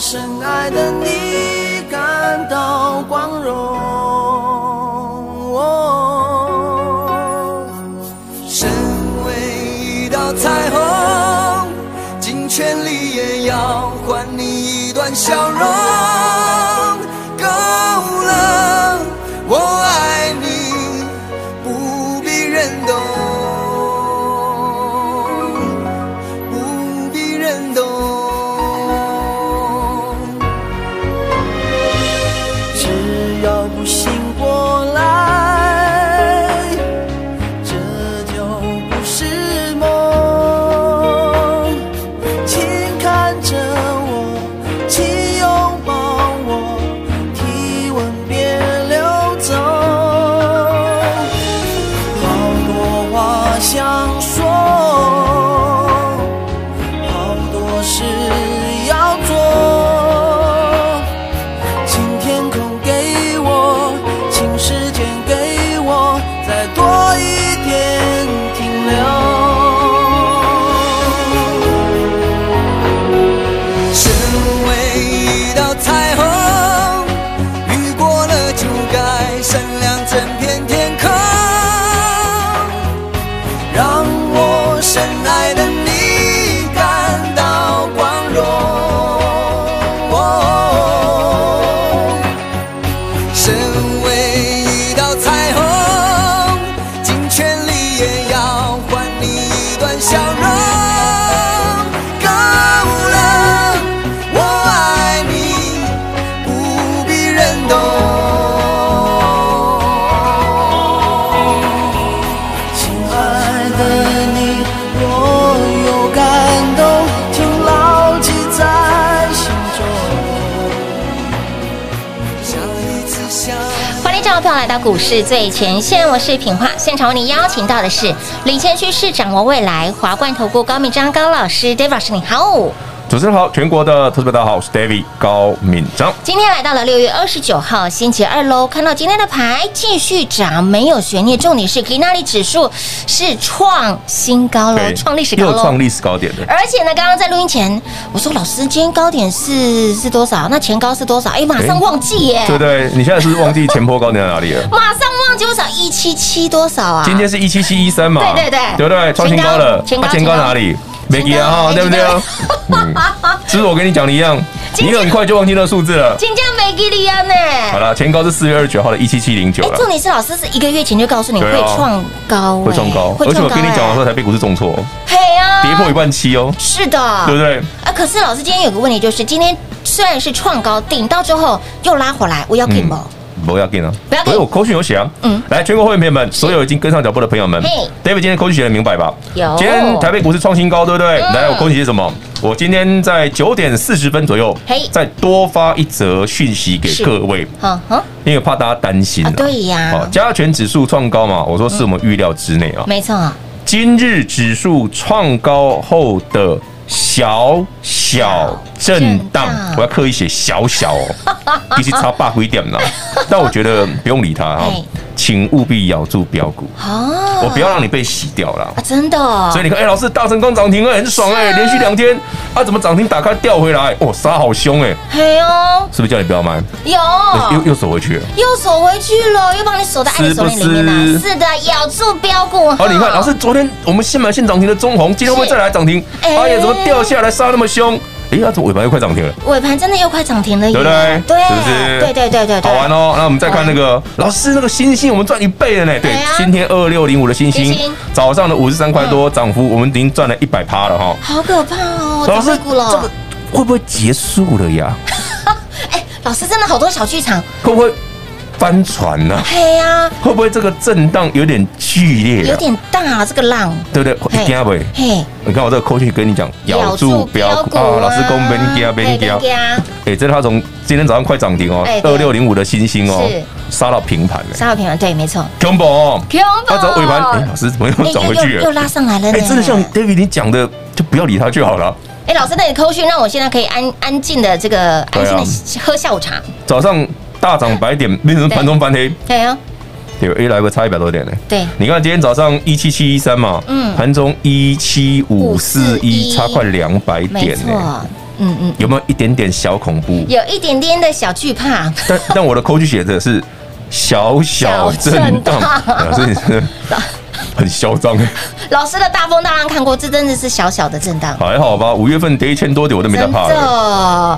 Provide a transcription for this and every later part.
深爱的乡来到股市最前线，我是品化。现场为您邀请到的是领先趋势、掌握未来华冠投顾高敏章高老师，David 老师你好。主持人好，全国的投资者大家好，我是 David 高敏章。今天来到了六月二十九号星期二喽，看到今天的牌继续涨，没有悬念。重点是，可以那里指数是创新高了，创历史高，又创历史高点的。而且呢，刚刚在录音前，我说老师，今天高点是是多少？那前高是多少？哎，马上忘记耶。对对，你现在是不是忘记前波高点在哪里了？马上忘记多少？一七七多少啊？今天是一七七一三嘛？对对对，对不对？创新高了，前高前高哪里？没记啊，哈，对不对？嗯，是不是我跟你讲的一样？你很快就忘记那数字了。金价没记你啊呢。好了，前高是四月二十九号的一七七零九了。重点是老师是一个月前就告诉你会创高，会创高，而且我跟你讲的时候，台北股市重挫，嘿啊，跌破一万七哦。是的，对不对？啊，可是老师今天有个问题，就是今天虽然是创高，顶到之后又拉回来，我要给吗？不要紧啊，不要紧，所以我口讯有写啊。嗯，来，全国会员朋友们，所有已经跟上脚步的朋友们，David 今天口讯写的明白吧？有。今天台北股市创新高，对不对？来，我口讯写什么？我今天在九点四十分左右，再多发一则讯息给各位，因为怕大家担心。对呀。加权指数创高嘛，我说是我们预料之内啊。没错。今日指数创高后的小小震荡，我要刻意写小小哦，必须差八一点呢，但我觉得不用理他哈，请务必咬住标股。哦，我不要让你被洗掉了啊，真的，所以你看，哎，老师大成功涨停哎，很爽哎，连续两天啊，怎么涨停打开掉回来？哦，杀好凶哎，嘿哦，是不是叫你不要买？有，又又锁回去了，又锁回去了，又帮你锁在爱的锁链里面了，是的，咬住标股。好，你看，老师昨天我们现买现涨停的中红，今天会不会再来涨停？哎呀，怎么掉下来杀那么凶？哎，它怎么尾盘又快涨停了？尾盘真的又快涨停了耶，对不对？对，是不是？对对对对对，好玩哦。那我们再看那个老师那个星星，我们赚一倍了呢。对，今天二六零五的星星，早上的五十三块多涨幅，我们已经赚了一百趴了哈。好可怕哦！老师，这个会不会结束了呀？哎，老师真的好多小剧场，会不会？翻船呢？嘿呀，会不会这个震荡有点剧烈？有点大，这个浪，对不对？惊不？嘿，你看我这个口气跟你讲，咬住不要股啊！老师公边惊边惊，哎，这是他从今天早上快涨停哦，二六零五的星星哦，杀到平盘了，杀到平盘，对，没错。恐怖哦，他走尾盘，哎，老师怎么又涨回去了？又拉上来了，哎，真的像 David 你讲的，就不要理他就好了。哎，老师，那你口讯让我现在可以安安静的这个安静的喝下午茶。早上。大涨百点，变成盘中翻黑。对啊，对，A 来回差一百多点呢。对，你看今天早上一七七一三嘛，嗯，盘中一七五四一，差快两百点呢。嗯嗯，有没有一点点小恐怖？有一点点的小惧怕。但但我的口句写的是小小震荡，所以是。很嚣张哎！老师的大风大浪看过，这真的是小小的震荡，还好吧？五月份跌一千多点，我都没在怕的。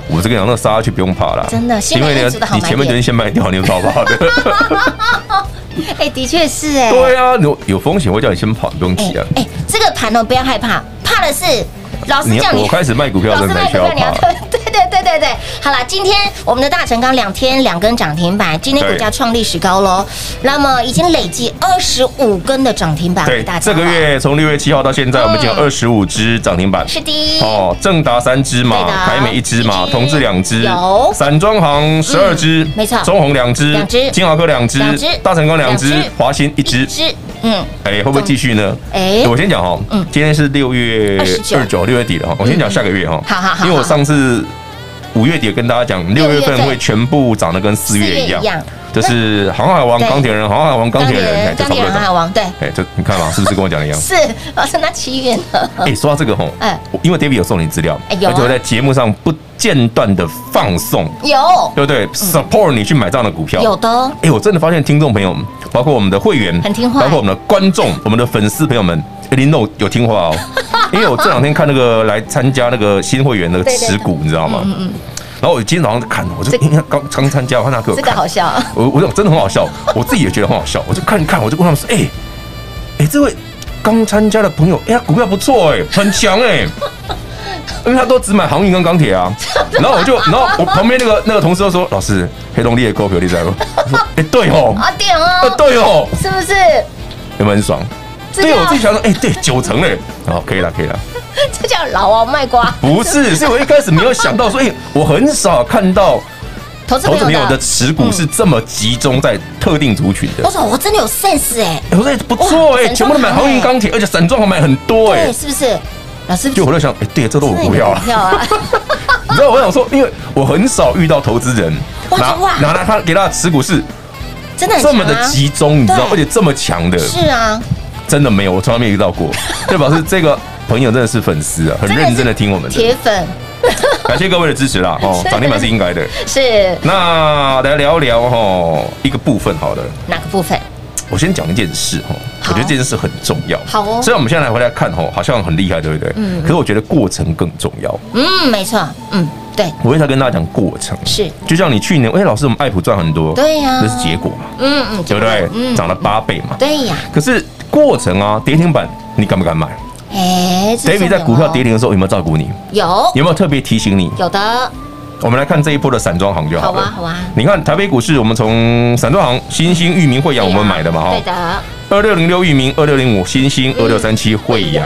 我这个讲，那个杀下去不用怕了，真的。因为你你前面决定先卖掉，你有逃跑的。哎，的确是哎。对啊，有有风险会叫你先跑，不用急啊。哎，这个盘呢，不要害怕，怕的是老师叫你。我开始卖股票，真的没需要怕。对对对对，好了，今天我们的大成钢两天两根涨停板，今天股价创历史高喽。那么已经累计二十五根的涨停板。对，这个月从六月七号到现在，我们已经有二十五只涨停板。是的。哦，正达三只嘛，凯美一只嘛，同志两只，有。散装行十二只，没错，中红两只，两只，金豪科两只，两只，大成钢两只，华新一只，嗯，哎，会不会继续呢？哎，我先讲哈，嗯，今天是六月二十九，六月底了哈，我先讲下个月哈，好好好，因为我上次。五月底跟大家讲，六月份会全部涨得跟四月一样，就是航海王、钢铁人、航海王、钢铁人，钢铁人、航海王，对，哎，这你看嘛，是不是跟我讲的一样？是，老师那七月呢？哎，说到这个吼，哎，因为 David 有送你资料，而且我在节目上不间断的放送，有，对不对？Support 你去买这样的股票，有的。哎，我真的发现听众朋友们，包括我们的会员，很听话，包括我们的观众、我们的粉丝朋友们，林诺有听话哦，因为我这两天看那个来参加那个新会员的持股，你知道吗？嗯嗯。然后我今天早上在看，我就 刚刚参加，他给我这个好笑，我我真的很好笑，我自己也觉得很好笑，我就看一看，我就跟他们说，哎哎，这位刚参加的朋友，哎呀，股票不错哎，很强哎，因为他都只买航运跟钢铁啊。然后我就，然后我旁边那个那个同事就说，老师，黑龙利的股票你在吗？我说，哎，对哦，啊点哦，对哦，是不是？有没有很爽？对，我自己想说，哎，对，九成嘞，好，可以了，可以了。这叫老王卖瓜？不是，是我一开始没有想到，所以我很少看到投资朋友的持股是这么集中在特定族群的。我说我真的有 sense 哎，我说不错哎，全部都买航运钢铁，而且散装还买很多哎，是不是？老师，就我在想，哎，对，这都是股票啊。你知道我想说，因为我很少遇到投资人拿拿来他给他的持股是真的这么的集中，你知道，而且这么强的。是啊，真的没有，我从来没有遇到过。对，表示这个。朋友真的是粉丝啊，很认真的听我们的铁粉，感谢各位的支持啦！哦，涨停板是应该的。是。那来聊一聊哈一个部分，好了。哪个部分？我先讲一件事哈，我觉得这件事很重要。好哦。虽然我们现在来回来看哈，好像很厉害，对不对？嗯。可是我觉得过程更重要。嗯，没错。嗯，对。我会再跟大家讲过程。是。就像你去年，哎，老师，我们爱普赚很多。对呀。那是结果嘛？嗯嗯，对不对？嗯。涨了八倍嘛？对呀。可是过程啊，跌停板，你敢不敢买？哎，David 在股票跌停的时候有没有照顾你？有，有没有特别提醒你？有的。我们来看这一波的散装行就好了。好啊，好啊。你看台北股市，我们从散装行新兴、域名、惠阳我们买的嘛，哈。对的。二六零六域名，二六零五新兴，二六三七惠阳。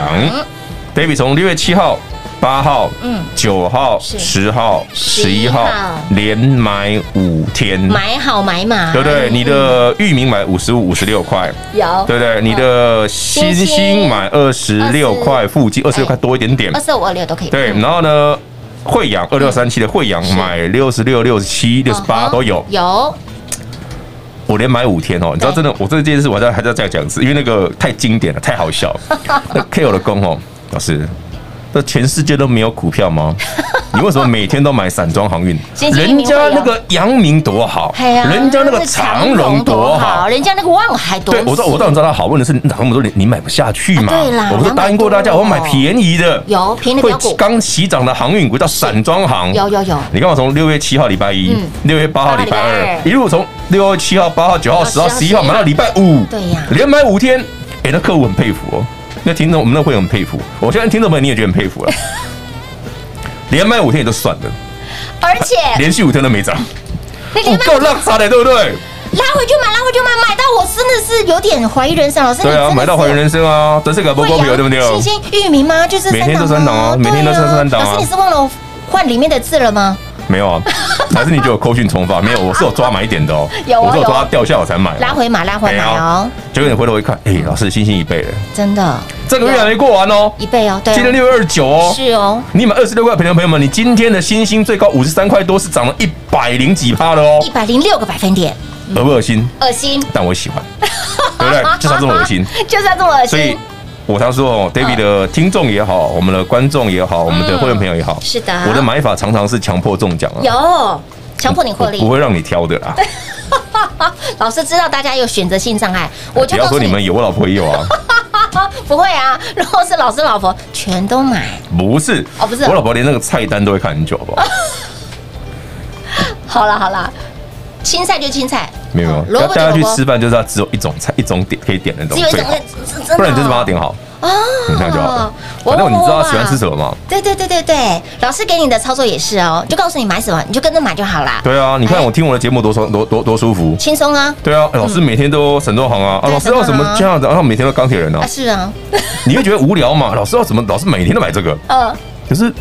David 从六月七号。八号、嗯，九号、十号、十一号，连买五天，买好买满，对不对？你的域名买五十五、五十六块，有，对不对？你的新星买二十六块附近，二十。六块多一点点，二十五、二六都可以。对，然后呢，惠阳二六三七的惠阳买六十六、六十七、六十八都有，有。我连买五天哦，你知道真的，我这件事我在还在再讲一次，因为那个太经典了，太好笑。那 K 我的功哦，老师。这全世界都没有股票吗？你为什么每天都买散装航运？人家那个阳明多好，人家那个长荣多好，人家那个万海多。对，我知道，我当然知道他好，问题是哪那么多你你买不下去嘛？对啦，我不是答应过大家，我买便宜的，有便宜的标股，刚起涨的航运股叫散装航，有有有。你看我从六月七号礼拜一，六月八号礼拜二，一路从六月七号、八号、九号、十号、十一号买到礼拜五，对呀，连买五天。哎，那客户很佩服哦，那听众我们那会很佩服，我相信听众朋友你也觉得很佩服了。连卖五天也就算了，而且连续五天都没涨，不够浪杀的，对不对？拉回就买，拉回就买，买到我真的是有点怀疑人生。老师，对啊，买到怀疑人生啊，这是个不公平，对不对？新鲜玉米吗？就是每天都三档啊，每天都三三档啊。老师，你是忘了换里面的字了吗？没有啊，还是你就有扣讯重发？没有，我是有抓买点的哦。有，我是有抓掉下我才买。拉回买，拉回买哦。结果你回头一看，哎，老师，星星一倍了，真的。这个月还没过完哦，一倍哦，对。今天六月二十九哦，是哦。你买二十六块，朋友朋友们，你今天的星星最高五十三块多，是涨了一百零几趴的哦，一百零六个百分点。恶不恶心？恶心。但我喜欢，对不对？就是要这么恶心，就是要这么恶心。所以，我常说哦，David 的听众也好，我们的观众也好，我们的会员朋友也好，是的，我的买法常常是强迫中奖啊，有强迫你获利，不会让你挑的啦。老师知道大家有选择性障碍，我就不要说你们有，我老婆也有啊。不会啊，如果是老师老婆全都买，不是哦，不是，我老婆连那个菜单都会看很久，好不好？好了好了。青菜就青菜，没有没有。大家去吃饭就是要只有一种菜，一种点可以点那种，最好。不然你就是帮他点好哦，这样就好了。反正你知道他喜欢吃什么吗？对对对对对，老师给你的操作也是哦，就告诉你买什么，你就跟着买就好啦。对啊，你看我听我的节目多爽，多多多舒服，轻松啊。对啊，老师每天都散装航啊，啊，老师要什么这样子，然后每天都钢铁人啊。是啊，你会觉得无聊嘛？老师要什么？老师每天都买这个。嗯。可是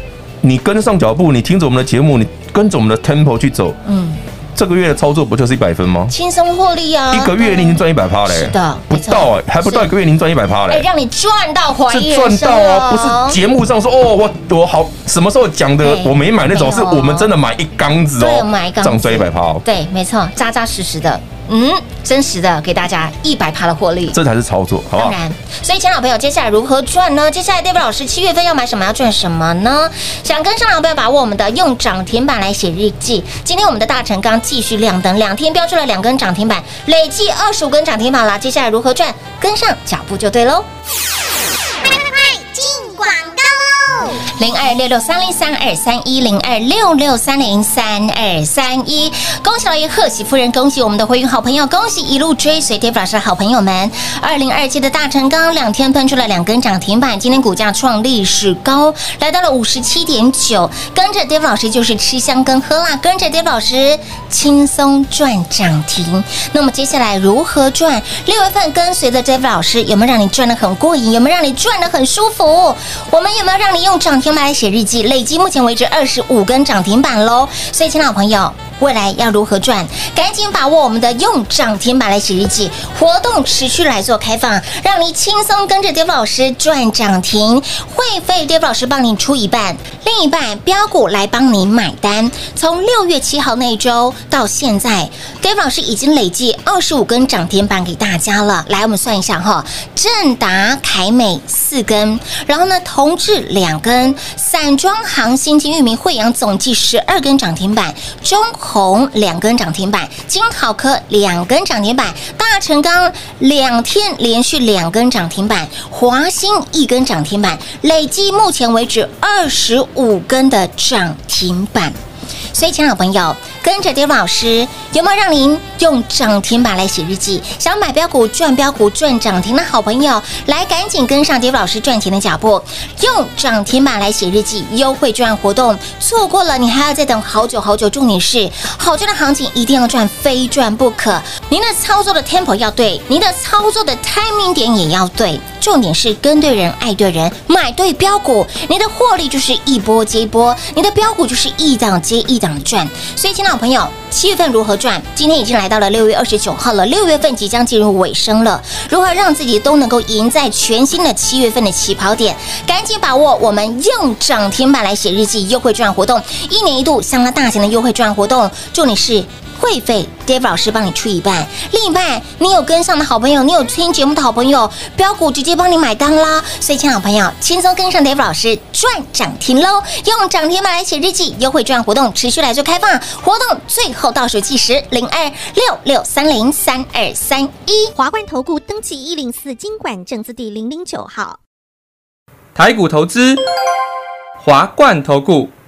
你跟上脚步，你听着我们的节目，你跟着我们的 tempo 去走，嗯。这个月的操作不就是一百分吗？轻松获利啊！一个月你已经赚一百趴嘞，是的，不到哎，还不到一个月，您赚一百趴嘞，让你赚到怀疑，是赚到啊！不是节目上说哦，我我好什么时候讲的，我没买那种，是我们真的买一缸子哦，买一缸，子涨赚一百趴哦，对，没错，扎扎实实的。嗯，真实的给大家一百趴的获利，这才是操作，好不好？当然，所以，亲老朋友，接下来如何赚呢？接下来，David 老师七月份要买什么？要赚什么呢？想跟上老朋友把握我们的用涨停板来写日记。今天我们的大成钢继续亮灯，两天标出了两根涨停板，累计二十五根涨停板了。接下来如何赚？跟上脚步就对喽。快快快，进广告喽。零二六六三零三二三一零二六六三零三二三一，恭喜老爷，贺喜夫人，恭喜我们的会员好朋友，恭喜一路追随 David 老师的好朋友们。二零二七的大成钢两天喷出了两根涨停板，今天股价创历史高，来到了五十七点九。跟着 David 老师就是吃香跟喝辣，跟着 David 老师轻松赚涨停。那么接下来如何赚？六月份跟随着 David 老师，有没有让你赚的很过瘾？有没有让你赚的很舒服？我们有没有让你用涨？天来写日记，累计目前为止二十五根涨停板喽！所以，亲老朋友，未来要如何赚？赶紧把握我们的用涨停板来写日记活动，持续来做开放，让你轻松跟着 David 老师赚涨停，会费 David 老师帮你出一半，另一半标股来帮你买单。从六月七号那一周到现在，David 老师已经累计二十五根涨停板给大家了。来，我们算一下哈，正达、凯美四根，然后呢，同致两根。散装行、新金、域名、惠阳总计十二根涨停板，中红两根涨停板，金考科两根涨停板，大成钢两天连续两根涨停板，华兴一根涨停板，累计目前为止二十五根的涨停板。所以，亲爱的朋友，跟着 David 老师，有没有让您用涨停板来写日记？想买标股赚标股赚涨停的好朋友，来赶紧跟上 David 老师赚钱的脚步，用涨停板来写日记，优惠赚活动，错过了你还要再等好久好久。重点是，好赚的行情一定要赚，非赚不可。您的操作的 tempo 要对，您的操作的 timing 点也要对。重点是跟对人，爱对人，买对标股，你的获利就是一波接一波，你的标股就是一档接一档的赚。所以，亲爱的朋友，七月份如何赚？今天已经来到了六月二十九号了，六月份即将进入尾声了。如何让自己都能够赢在全新的七月份的起跑点？赶紧把握我们用涨停板来写日记优惠赚活动，一年一度相当大型的优惠赚活动。重点是。会费，Dave 老师帮你出一半，另一半你有跟上的好朋友，你有听节目的好朋友，标股直接帮你买单啦。所以，亲爱的朋友，轻松跟上 Dave 老师赚涨停喽！用涨停板来写日记，优惠券活动持续来做开放，活动最后倒数计时零二六六三零三二三一。华冠投顾登记一零四金管证字第零零九号。台股投资，华冠投顾。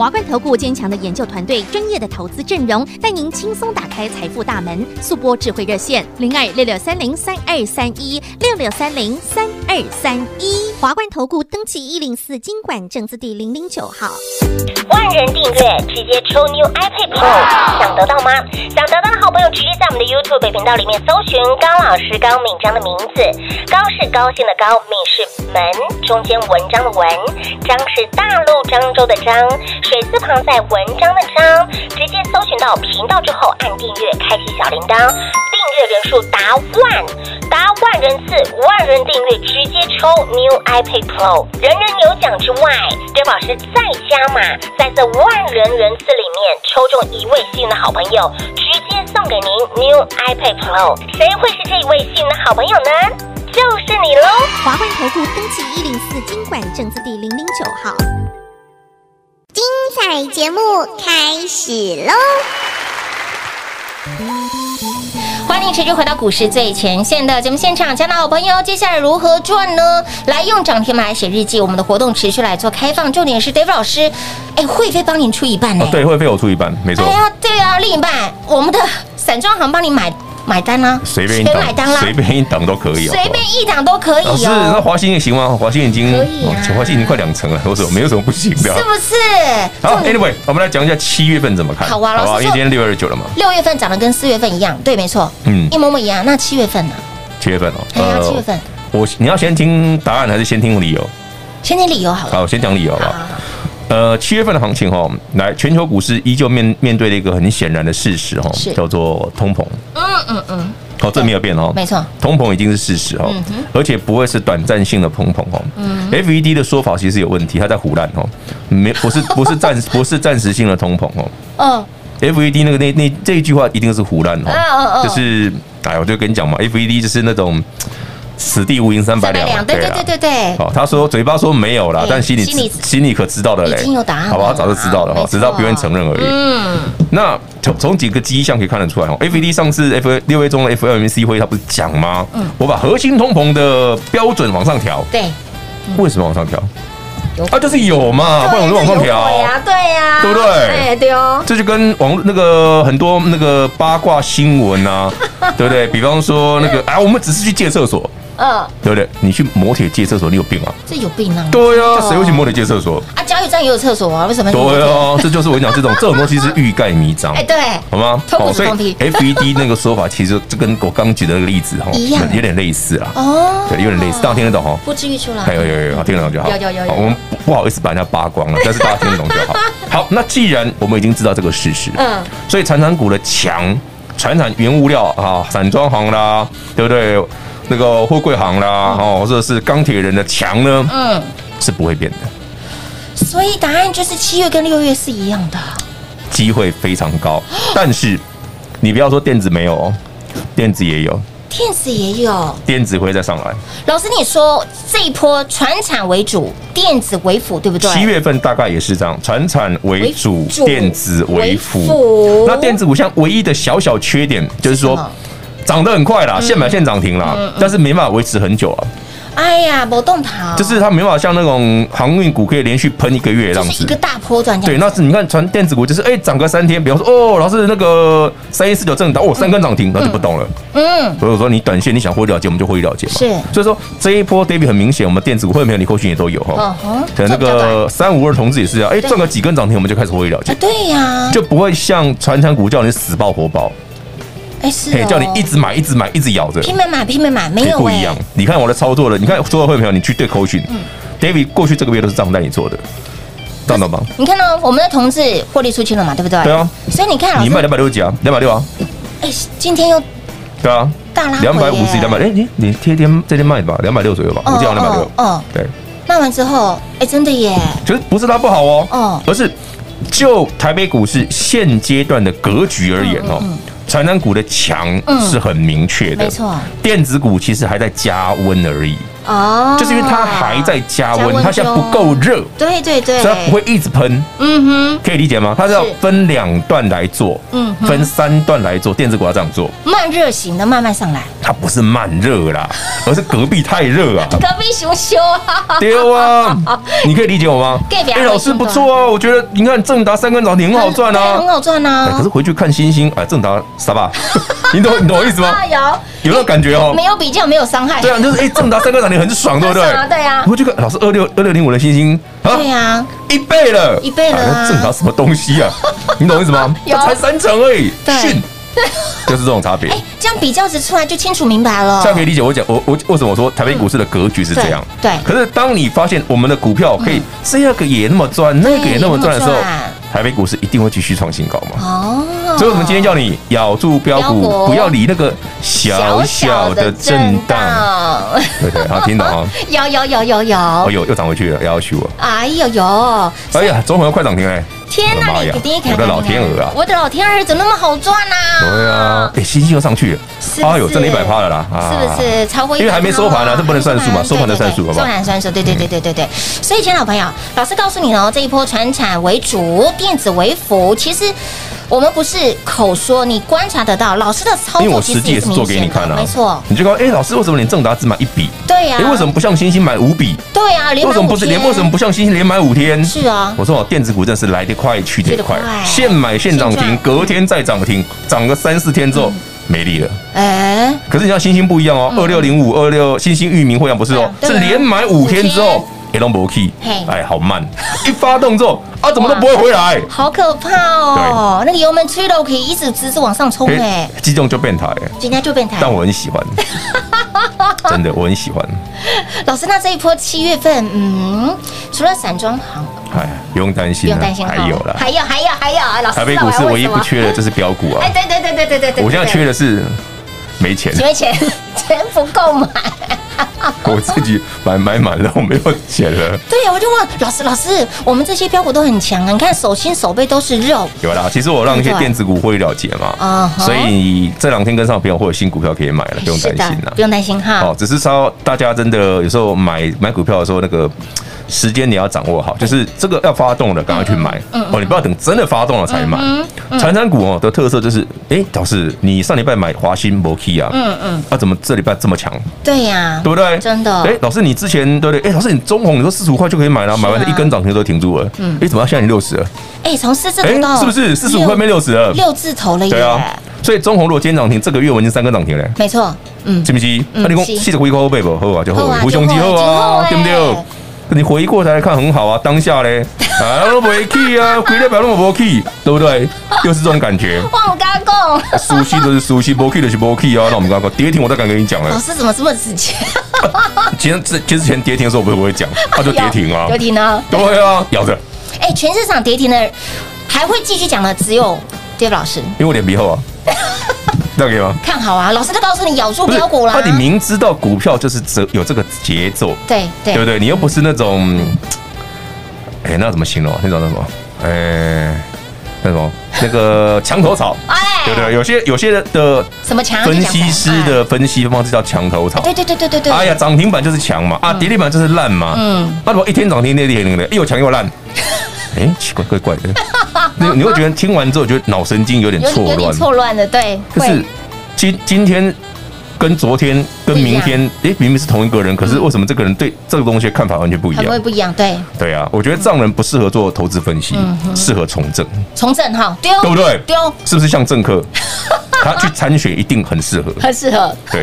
华冠投顾坚强的研究团队，专业的投资阵容，带您轻松打开财富大门。速播智慧热线零二六六三零三二三一六六三零三二三一。华冠投顾登记一零四经管证字第零零九号。万人订阅，直接抽 New iPad Pro，想得到吗？想得到的好朋友，直接在我们的 YouTube 频道里面搜寻高老师高敏章的名字，高是高兴的高，敏是门中间文章的文，章是大陆。漳州的漳，水字旁在文章的章，直接搜寻到频道之后，按订阅，开启小铃铛，订阅人数达万，达万人次，万人订阅，直接抽 New iPad Pro，人人有奖之外，Dave 老师再加码，在这万人人次里面抽中一位幸运的好朋友，直接送给您 New iPad Pro，谁会是这一位幸运的好朋友呢？就是你喽！华冠投顾登记一零四金管证字第零零九号。精彩节目开始喽！欢迎持续回到股市最前线的节目现场，亲爱的好朋友，接下来如何赚呢？来用涨停板来写日记，我们的活动持续来做开放，重点是 Dave 老师，哎，会费帮您出一半呢？对，会费我出一半，没错。哎呀，对啊，另一半我们的散装行帮你买。买单啦，随便一档，随便一档都可以哦，随便一档都可以哦。是，那华新也行吗？华新已经可以啊，华新已经快两成了，我说没有什么不行的，是不是？好，Anyway，我们来讲一下七月份怎么看。好啊，老师，因为今天六月二十九了嘛。六月份涨得跟四月份一样，对，没错，嗯，一模模一样。那七月份呢？七月份哦，哎呀，七月份，我你要先听答案还是先听理由？先听理由好了。好，先讲理由吧。呃，七月份的行情哈，来全球股市依旧面面对了一个很显然的事实哈，叫做通膨。嗯嗯嗯。哦，这没有变哦，没错，通膨已经是事实哦，而且不会是短暂性的通膨哦。FED 的说法其实有问题，他在胡乱哦，没不是不是暂 不是暂时性的通膨哦。嗯，FED 那个那那这一句话一定是唬烂哦，就是哎，我就跟你讲嘛，FED 就是那种。此地无银三百两，对对对对对。哦，他说嘴巴说没有啦，但心里心里可知道的嘞，已经有答案，好不好？早就知道了哈，只是他不愿意承认而已。嗯，那从从几个迹象可以看得出来哦，FED 上次 F 六月中的 FOMC 会议，他不是讲吗？嗯，我把核心通膨的标准往上调。对，为什么往上调？啊，就是有嘛，不然我就往上调。对呀，对呀，对不对？对哦。这就跟网那个很多那个八卦新闻啊，对不对？比方说那个啊，我们只是去借厕所。嗯，对不对？你去摩铁借厕所，你有病啊？这有病啊！对啊，谁会去摩铁借厕所啊？加油站也有厕所啊？为什么？对啊，这就是我讲这种这种东西是欲盖弥彰。哎，对，好吗？哦，所以 FED 那个说法其实就跟我刚举的那个例子哈，一样，有点类似啊。哦，对，有点类似，大家听得懂哈？不至于出来。有有有有，听得懂就好。有有有有。我们不好意思把人家扒光了，但是大家听得懂就好。好，那既然我们已经知道这个事实，嗯，所以传产股的强，传产原物料啊，散装行啦，对不对？那个货柜行啦，哦，或者是钢铁人的强呢，嗯，是不会变的。所以答案就是七月跟六月是一样的，机会非常高。但是你不要说电子没有哦，电子也有，电子也有，电子会再上来。老师，你说这一波传产为主，电子为辅，对不对？七月份大概也是这样，传产为主，电子为辅。那电子股像唯一的小小缺点就是说。涨得很快啦，现买现涨停啦，但是没办法维持很久啊。哎呀，不动逃，就是它没办法像那种航运股可以连续喷一个月这样子就是一个。大波段这样子。对，那是你看传电子股就是哎涨个三天，比方说哦，老师那个三一四九正达哦三根涨停，那就不动了。嗯，所以说你短线你想获利了结，我们就获利了结嘛。是所以说这一波 David 很明显，我们电子股会没有你扣讯也都有哈嗯。能那个三五二同志也是啊，哎赚个几根涨停我们就开始获利了结啊，，对呀，就不会像传产股叫你死抱活抱，哎是嘿，哦叫你一直买一直买一直咬着。拼命买拼命买，没有不一样。你看我的操作了，你看所有会朋友，你去对扣讯，David 嗯过去这个月都是这样带你做的，知道吗？你看到我们的同志获利出清了嘛，对不对？对啊。所以你看，你卖两百六十几啊？两百六啊？哎，今天又对啊，大拉回两百五十耶两百，哎，你你天天这天卖吧，两百六左右吧，我记得两百六哦。哦，对，卖完之后，哎，真的耶，就是不是它不好哦，哦而是就台北股市现阶段的格局而言哦，传产股的强是很明确的，嗯没错。电子股其实还在加温而已，哦，就是因为它还在加温，它现在不够热。对对对，所以它不会一直喷，嗯哼，可以理解吗？它是要分两段来做，嗯分三段来做。电子股要这样做，慢热型的慢慢上来，它不是慢热啦，而是隔壁太热啊。隔壁熊修啊，丢啊，你可以理解我吗？哎，老师不错哦，我觉得你看正达三根涨停很好赚啊很啊。好赚啊可是啊。回去看星星，哎，正达啥吧？你懂你懂我意思吗？啊有有那种感觉哦。没有比较没有伤害，对啊，就是哎，正达三根涨停很爽，对不对？对啊回去看老师二六二六零五的星星啊对，呀，一倍了，一倍了正常什么东西啊？你懂我意思吗？才三成而已，对逊，就是这种差别。哎，这样比较值出来就清楚明白了。这样可以理解我讲我我为什么我说台北股市的格局是这样？对对可是当你发现我们的股票可以这个也那么赚，那个也那么赚的时候台北股市一定会继续创新高嘛？哦，所以我们今天叫你咬住标标股股，不要理那个小小的震荡。荡，对对，好听懂啊？有有有有哦，有，有又涨回去了，要求我。哎呦呦，哎呀，中恒快涨停嘞！天哪，你第一看，我的老天鹅啊我的老天鹅怎么那么好赚呐？对啊，哎，星星又上去了，哎呦，真的一百趴了啦！啊是不是超过一百？因为还没收盘呢这不能算数嘛对收盘的算数好不好收盘算数，对对对对对对。所以，亲爱的朋友，老师告诉你哦，这一波传产为主，电子为辅，其实。我们不是口说，你观察得到老师的操作，因为我实际也是做给你看啊，没错。你就说，哎，老师，为什么你正达只买一笔？对呀、哎，为什么不像星星买五笔？对呀、啊，连为什么不是连？为什么不像星星连买五天？是啊，我说哦，电子股真是来得快去得快。现买现涨停，隔天再涨停，涨个三四天之后没力了。哎，可是你像星星不一样哦，二六零五二六星星域名会员不是哦，是连买五天之五后。也都没 key，哎，好慢！一发动之后啊，怎么都不会回来，好可怕哦！那个油门吹了，可以一直直直往上冲哎，激动就变态，今天就变态。但我很喜欢，真的我很喜欢。老师，那这一波七月份，嗯，除了散装行，哎，不用担心不，用担心，还有了。还有还有还有，老师，台北股市唯一不缺的就是标股啊哎，！对对对对对对对，我现在缺的是没钱，没钱，钱不够买。我自己买买满了，我没有钱了。对呀，我就问老师，老师，我们这些标股都很强啊，你看手心手背都是肉，有啦，其实我让一些电子股获利了结嘛，啊所以这两天跟上的朋友会有新股票可以买了，不用担心啦不。用担心哈。哦，只是说大家真的有时候买买股票的时候，那个时间你要掌握好，就是这个要发动了，赶快去买哦，你不要等真的发动了才买。传产股哦的特色就是，哎，老师，你上礼拜买华新、摩 key 啊，嗯嗯，啊，怎么这礼拜这么强？对呀，对不对？真的哎，老师，你之前对不对？哎，老师，你中红你说四十五块就可以买了，买完了一根涨停都停住了。嗯，哎，怎么现在你六十了？哎，从四字哎头到，是不是四十五块变六十了？六字头了对啊？，所以中红如果今天涨停，这个月我已经三根涨停了。没错，嗯，是不是？那你讲是四十几块后背不？后啊，就好好啊，胡兄弟好啊，欸对不对？你回过头来看很好啊，当下嘞，啊都不 key 啊，回来表那么不 key，对不对？又是这种感觉，忘刚讲，熟悉就是熟悉，不 key 就是不 key 啊。那我们刚刚跌停，我再敢跟你讲老了。师怎么这么直接？今天之之前跌停的时候，我不是不会讲，他 就跌停啊跌，停呢？对啊，咬着，哎，全市场跌停的还会继续讲的只有 Dave 老师因为我脸皮厚啊，这样可以吗？看好啊，老师都告诉你咬住标股啦。那你明知道股票就是这有这个节奏，对对对不对？你又不是那种，哎，那怎么形容？那种那什么？哎，那什么？那个墙头草，哎对不对？有些有些的什么强？分析师的分析方式叫墙头草。对对对对对对。哎呀，涨停板就是强嘛，啊，跌停板就是烂嘛。嗯，那如果一天涨停，跌停的，又强又烂，哎，奇怪怪怪的。你你会觉得听完之后，觉得脑神经有点错乱。错乱的，对，会就是今今天跟昨天跟明天，哎，明明是同一个人，可是为什么这个人对这个东西的看法完全不一样？会不一样，对。对啊，我觉得这样人不适合做投资分析，适合从政。从政哈，丢对不对？丢是不是像政客？他去参选一定很适合，很适合。对，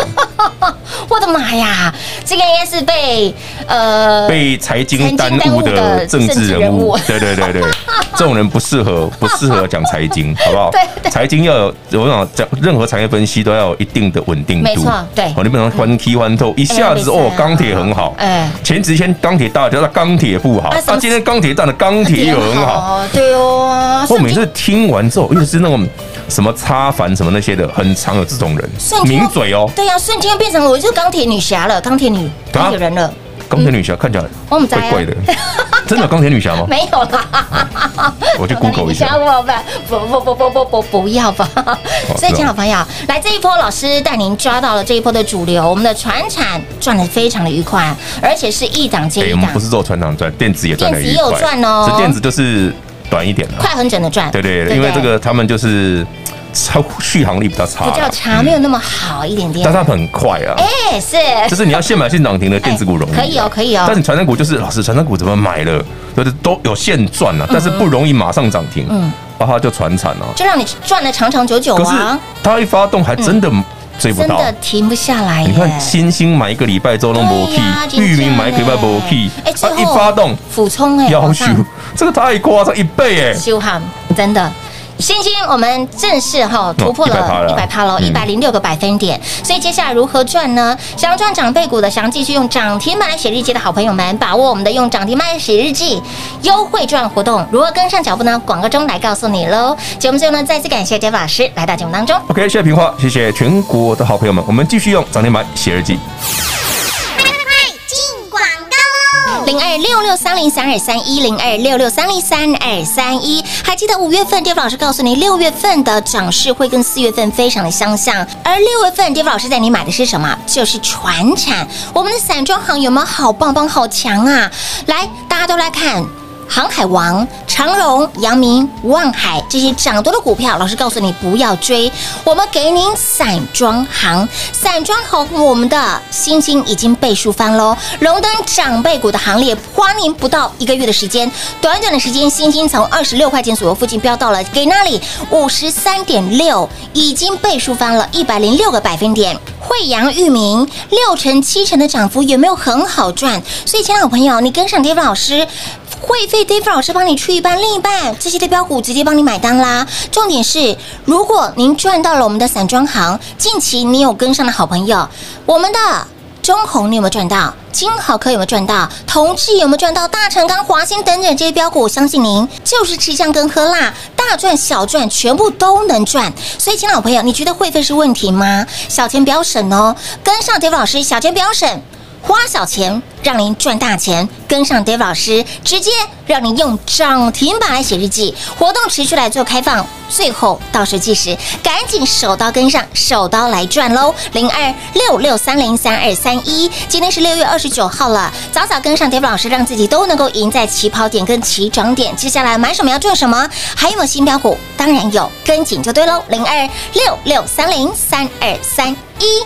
我的妈呀，这个应该是被呃被财经耽误的政治人物。对对对对，这种人不适合，不适合讲财经，好不好？对，财经要有，我想讲任何产业分析都要有一定的稳定度。没错，对。哦，你不能欢踢欢透，一下子哦，钢铁很好，哎，前几天钢铁大跌，那钢铁不好，那今天钢铁涨的钢铁又很好，对哦。我每次听完之后，又是那种。什么插凡什么那些的，很常有这种人，名嘴哦。对呀，瞬间变成我就钢铁女侠了，钢铁女钢铁人了。钢铁女侠看起来怪怪的，真的钢铁女侠吗？没有啦，我去 Google 一下。不不不不不不不要吧。所以，亲好朋友，来这一波，老师带您抓到了这一波的主流，我们的船产赚得非常的愉快，而且是一档接一档。我们不是做船产赚，电子也赚得愉快。电子也有赚哦，这电子就是。短一点的，快很准的赚，对对，因为这个他们就是超续航力比较差，比较差，没有那么好一点点，但是它很快啊，哎是，就是你要现买现涨停的电子股容易，可以哦可以哦，但是传产股就是老师传产股怎么买了，就是都有现赚啊，但是不容易马上涨停，嗯，然后就传产啊，就让你赚的长长久久啊，可是它一发动还真的。追不到，真的停不下来。你看，星星买一个礼拜之后都没 key，裕民买一个礼拜没 key，哎，一发动，俯冲哎，要求这个太夸张，一倍哎，修汉真的。星星，我们正式哈突破了一百趴喽，一百零六个百分点。所以接下来如何赚呢？想要赚长辈股的，想要继续用涨停板来写日记的好朋友们，把握我们的用涨停板来写日记优惠赚活动，如何跟上脚步呢？广告中来告诉你喽。节目最后呢，再次感谢 David 老师来到节目当中。OK，谢谢平花，谢谢全国的好朋友们，我们继续用涨停板写日记。零二六六三零三二三一零二六六三零三二三一，还记得五月份 d a v 老师告诉你，六月份的涨势会跟四月份非常的相像，而六月份 d a v 老师带你买的是什么？就是船产，我们的散装行有没有好棒棒、好强啊？来，大家都来看。航海王、长荣、阳明、望海这些涨多的股票，老师告诉你不要追。我们给您散装行，散装行，我们的星星已经倍数翻喽。荣登长辈股的行列，花您不到一个月的时间，短短的时间，星星从二十六块钱左右附近飙到了给那里五十三点六，已经倍数翻了一百零六个百分点。慧洋、裕民六成、七成的涨幅，有没有很好赚？所以，亲爱的朋友，你跟上天福老师。会费 David 老师帮你出一半，另一半这些的标股直接帮你买单啦。重点是，如果您赚到了我们的散装行，近期你有跟上的好朋友，我们的中鸿你有没有赚到？金豪科有没有赚到？同志有没有赚到？大成钢、华兴等等这些标股，我相信您就是吃香跟喝辣，大赚小赚全部都能赚。所以，亲爱的朋友，你觉得会费是问题吗？小钱不要省哦，跟上 David 老师，小钱不要省。花小钱让您赚大钱，跟上 David 老师，直接让您用涨停板来写日记，活动持续来做开放，最后倒数计时，赶紧手刀跟上，手刀来赚喽！零二六六三零三二三一，今天是六月二十九号了，早早跟上 David 老师，让自己都能够赢在起跑点跟起涨点。接下来买什么要赚什么，还有没有新标股？当然有，跟紧就对喽！零二六六三零三二三一。